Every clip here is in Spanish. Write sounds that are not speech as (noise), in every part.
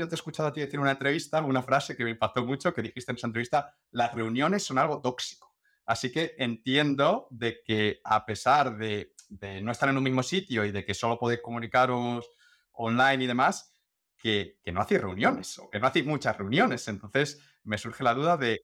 yo te he escuchado a ti decir una entrevista una frase que me impactó mucho, que dijiste en esa entrevista, las reuniones son algo tóxico. Así que entiendo de que a pesar de, no estar en un mismo sitio y de que solo podéis comunicaros online y demás, que, no hacéis reuniones o que no hacéis muchas reuniones. Entonces me surge la duda de,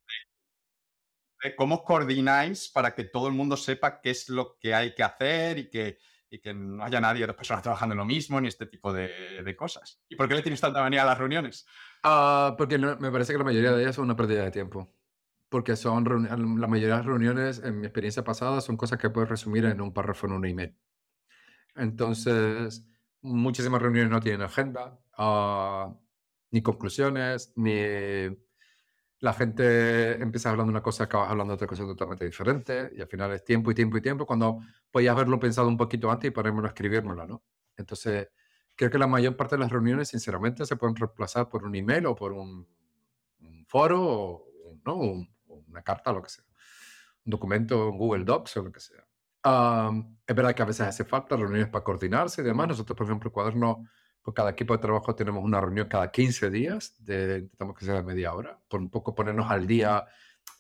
cómo coordináis para que todo el mundo sepa qué es lo que hay que hacer y que, que no haya nadie, dos personas trabajando en lo mismo, ni este tipo de, cosas. ¿Y por qué le tienes tanta manía a las reuniones? Ah, porque me parece que la mayoría de ellas son una pérdida de tiempo. Porque son la mayoría de las reuniones, en mi experiencia pasada, son cosas que puedes resumir en un párrafo en un email. Entonces, muchísimas reuniones no tienen agenda, ah, ni conclusiones, ni la gente empieza hablando una cosa, acabas hablando otra cosa totalmente diferente, y al final es tiempo y tiempo y tiempo, cuando podías haberlo pensado un poquito antes y ponérmelo a escribírmelo, ¿no? Entonces, creo que la mayor parte de las reuniones, sinceramente, se pueden reemplazar por un email o por un, foro o ¿no? Un, una carta, lo que sea. Un documento en Google Docs o lo que sea. es verdad que a veces hace falta reuniones para coordinarse y demás. Nosotros, por ejemplo, Cuaderno por cada equipo de trabajo tenemos una reunión cada 15 días, de, intentamos que sea de media hora, por un poco ponernos al día,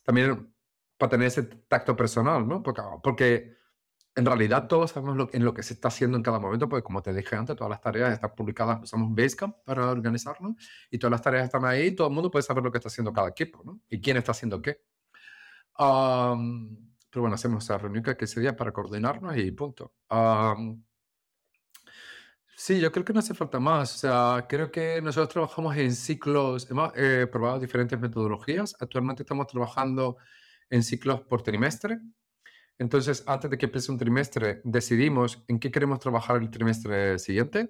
también para tener ese tacto personal, ¿no? Porque, porque en realidad todos sabemos lo, en lo que se está haciendo en cada momento, porque como te dije antes, todas las tareas están publicadas, usamos Basecamp para organizarnos, y todas las tareas están ahí, todo el mundo puede saber lo que está haciendo cada equipo, ¿no? Y quién está haciendo qué. pero bueno, hacemos esa reunión que ese día para coordinarnos y punto. Sí, yo creo que no hace falta más. O sea, creo que nosotros trabajamos en ciclos, hemos eh, probado diferentes metodologías. Actualmente estamos trabajando en ciclos por trimestre. Entonces, antes de que empiece un trimestre, decidimos en qué queremos trabajar el trimestre siguiente.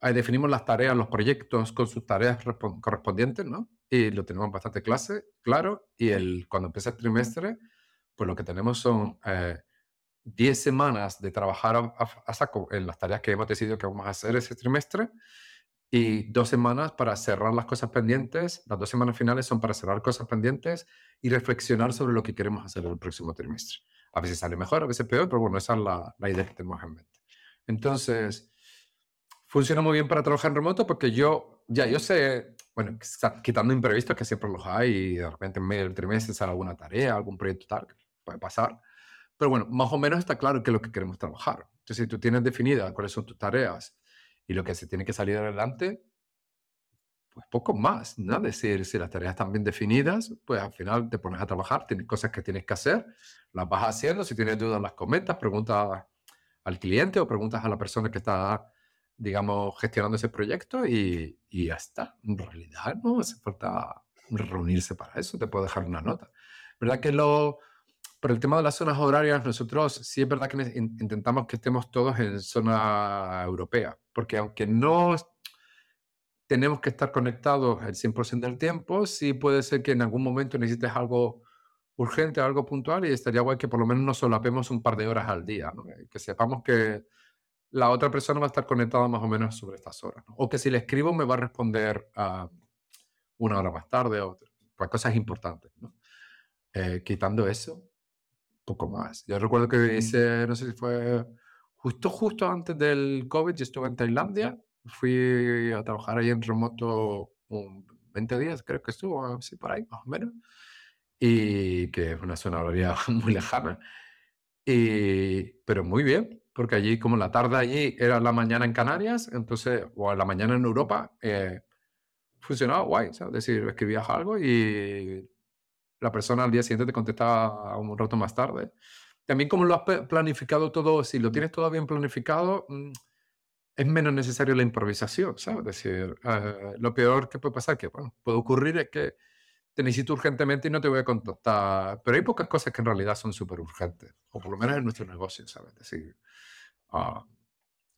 Ahí definimos las tareas, los proyectos con sus tareas correspondientes, ¿no? Y lo tenemos bastante clase, claro. Y el, cuando empieza el trimestre, pues lo que tenemos son... Eh, 10 semanas de trabajar a, saco en las tareas que hemos decidido que vamos a hacer ese trimestre y dos semanas para cerrar las cosas pendientes. Las dos semanas finales son para cerrar cosas pendientes y reflexionar sobre lo que queremos hacer el próximo trimestre. A veces sale mejor, a veces peor, pero bueno, esa es la, idea que tenemos en mente. Entonces, funciona muy bien para trabajar en remoto porque yo, ya yo sé, bueno, quitando imprevistos que siempre los hay y de repente en medio del trimestre sale alguna tarea, algún proyecto tal, puede pasar pero bueno, más o menos está claro qué es lo que queremos trabajar. Entonces, si tú tienes definida cuáles son tus tareas y lo que se tiene que salir adelante, pues poco más, ¿no? Decir, si las tareas están bien definidas, pues al final te pones a trabajar, tienes cosas que tienes que hacer, las vas haciendo, si tienes dudas las comentas, preguntas al cliente o preguntas a la persona que está, digamos, gestionando ese proyecto y, y ya está. En realidad no hace falta reunirse para eso, te puedo dejar una nota. ¿Verdad que lo, por el tema de las zonas horarias, nosotros sí es verdad que intentamos que estemos todos en zona europea, porque aunque no tenemos que estar conectados el 100% del tiempo, sí puede ser que en algún momento necesites algo urgente, algo puntual, y estaría guay que por lo menos nos solapemos un par de horas al día, que sepamos que la otra persona va a estar conectada más o menos sobre estas horas, o que si le escribo me va a responder a una hora más tarde, o pues cosas importantes. Eh, quitando eso, poco más. Yo recuerdo que hice, no sé si fue justo, justo antes del COVID, yo estuve en Tailandia, fui a trabajar ahí en remoto un 20 días, creo que estuvo, así por ahí, más o menos, y que es una zona horaria (laughs) muy lejana. Y, pero muy bien, porque allí como la tarde allí era la mañana en Canarias, entonces, o la mañana en Europa, eh, funcionaba guay, Es decir, escribías algo y la persona al día siguiente te contesta un rato más tarde. También como lo has planificado todo, si lo tienes todo bien planificado, mm, es menos necesario la improvisación, ¿sabes? Es decir, eh, lo peor que puede pasar, que bueno, puede ocurrir es que te necesito urgentemente y no te voy a contactar. Pero hay pocas cosas que en realidad son súper urgentes, o por lo menos en nuestro negocio, ¿sabes? Es decir, uh,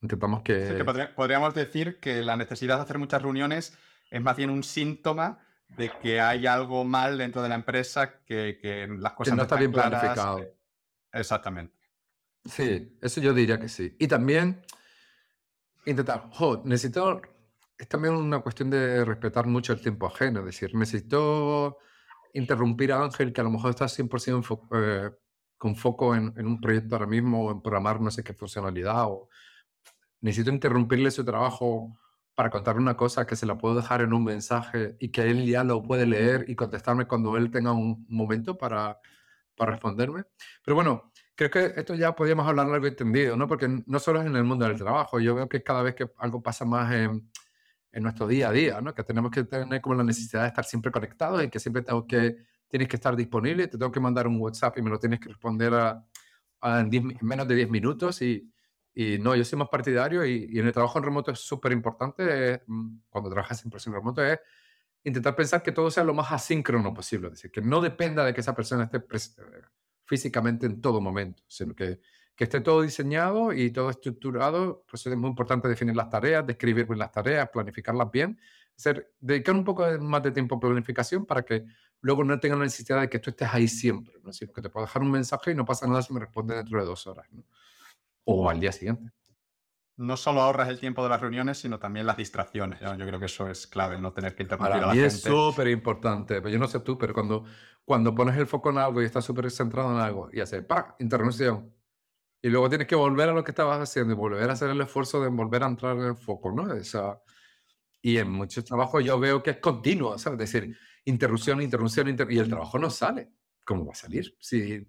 intentamos que... podríamos decir que la necesidad de hacer muchas reuniones es más bien un síntoma de que hay algo mal dentro de la empresa, que, que las cosas no, están bien planificado. Exactamente. Sí, eso yo diría que sí. Y también intentar, jo, necesito, es también una cuestión de respetar mucho el tiempo ajeno, es decir, necesito interrumpir a Ángel, que a lo mejor está 100% eh, con foco en, en, un proyecto ahora mismo o en programar no sé qué funcionalidad, o necesito interrumpirle su trabajo para contarle una cosa que se la puedo dejar en un mensaje y que él ya lo puede leer y contestarme cuando él tenga un momento para, para responderme. Pero bueno, creo que esto ya podríamos hablar algo entendido, ¿no? Porque no solo es en el mundo del trabajo, yo veo que cada vez que algo pasa más en, en nuestro día a día, ¿no? Que tenemos que tener como la necesidad de estar siempre conectados y que siempre tengo que, tienes que estar disponible, te tengo que mandar un WhatsApp y me lo tienes que responder a, en, menos de 10 minutos y, y, no, yo soy más partidario y, y en el trabajo en remoto es súper importante, mm, cuando trabajas en persona remoto es intentar pensar que todo sea lo más asíncrono posible, es decir, que no dependa de que esa persona esté físicamente en todo momento, sino que, que esté todo diseñado y todo estructurado. Pues es muy importante definir las tareas, describir bien las tareas, planificarlas bien, hacer, dedicar un poco más de tiempo a planificación para que luego no tengan la necesidad de que tú estés ahí siempre, ¿no? sino que te puedo dejar un mensaje y no pasa nada si me responde dentro de dos horas ¿no? O al día siguiente no solo ahorras el tiempo de las reuniones, sino también las distracciones. Yo creo que eso es clave, no tener que interrumpir Para a la mí gente. es súper importante. Yo no sé tú, pero cuando, cuando pones el foco en algo y estás súper centrado en algo y haces ¡pa! interrupción. Y luego tienes que volver a lo que estabas haciendo y volver a hacer el esfuerzo de volver a entrar en el foco, ¿no? Esa, y en muchos trabajos yo veo que es continuo, ¿sabes? Es decir, interrupción, interrupción, interrupción, y el trabajo no sale. ¿Cómo va a salir? Si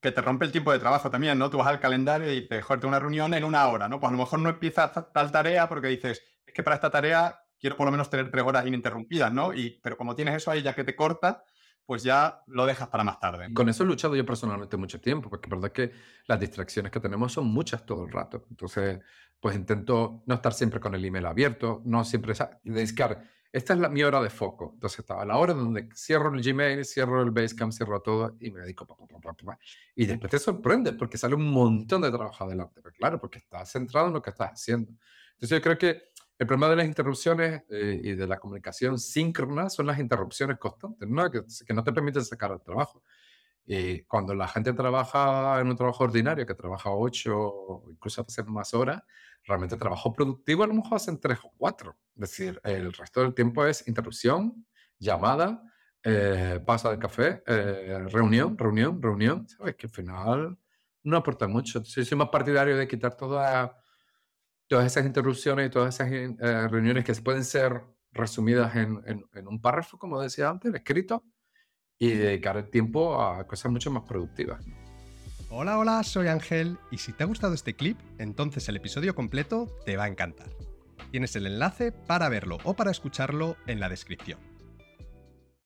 que te rompe el tiempo de trabajo también, ¿no? Tú vas al calendario y te joder, una reunión en una hora, ¿no? Pues a lo mejor no empiezas tal tarea porque dices, es que para esta tarea quiero por lo menos tener tres horas ininterrumpidas, ¿no? Y, pero como tienes eso ahí ya que te corta, pues ya lo dejas para más tarde. Con eso he luchado yo personalmente mucho tiempo, porque es verdad que las distracciones que tenemos son muchas todo el rato. Entonces, pues intento no estar siempre con el email abierto, no siempre... Dedicar esta es la, mi hora de foco. Entonces estaba la hora donde cierro el Gmail, cierro el Basecamp, cierro todo y me dedico. y después te sorprende porque sale un montón de trabajo adelante. Pero claro, porque estás centrado en lo que estás haciendo. Entonces yo creo que el problema de las interrupciones eh, y de la comunicación síncrona son las interrupciones constantes, ¿no? Que, que no te permiten sacar el trabajo. Y cuando la gente trabaja en un trabajo ordinario, que trabaja ocho, incluso hace más horas, realmente trabajo productivo a lo mejor hacen tres o cuatro. Es decir, el resto del tiempo es interrupción, llamada, eh, pasa de café, eh, reunión, reunión, reunión. ¿Sabes? Que al final no aporta mucho. Yo soy más partidario de quitar todas todas esas interrupciones y todas esas eh, reuniones que pueden ser resumidas en, en, en, un párrafo, como decía antes, escrito, y dedicar el tiempo a cosas mucho más productivas. Hola, hola, soy Ángel y si te ha gustado este clip, entonces el episodio completo te va a encantar. Tienes el enlace para verlo o para escucharlo en la descripción.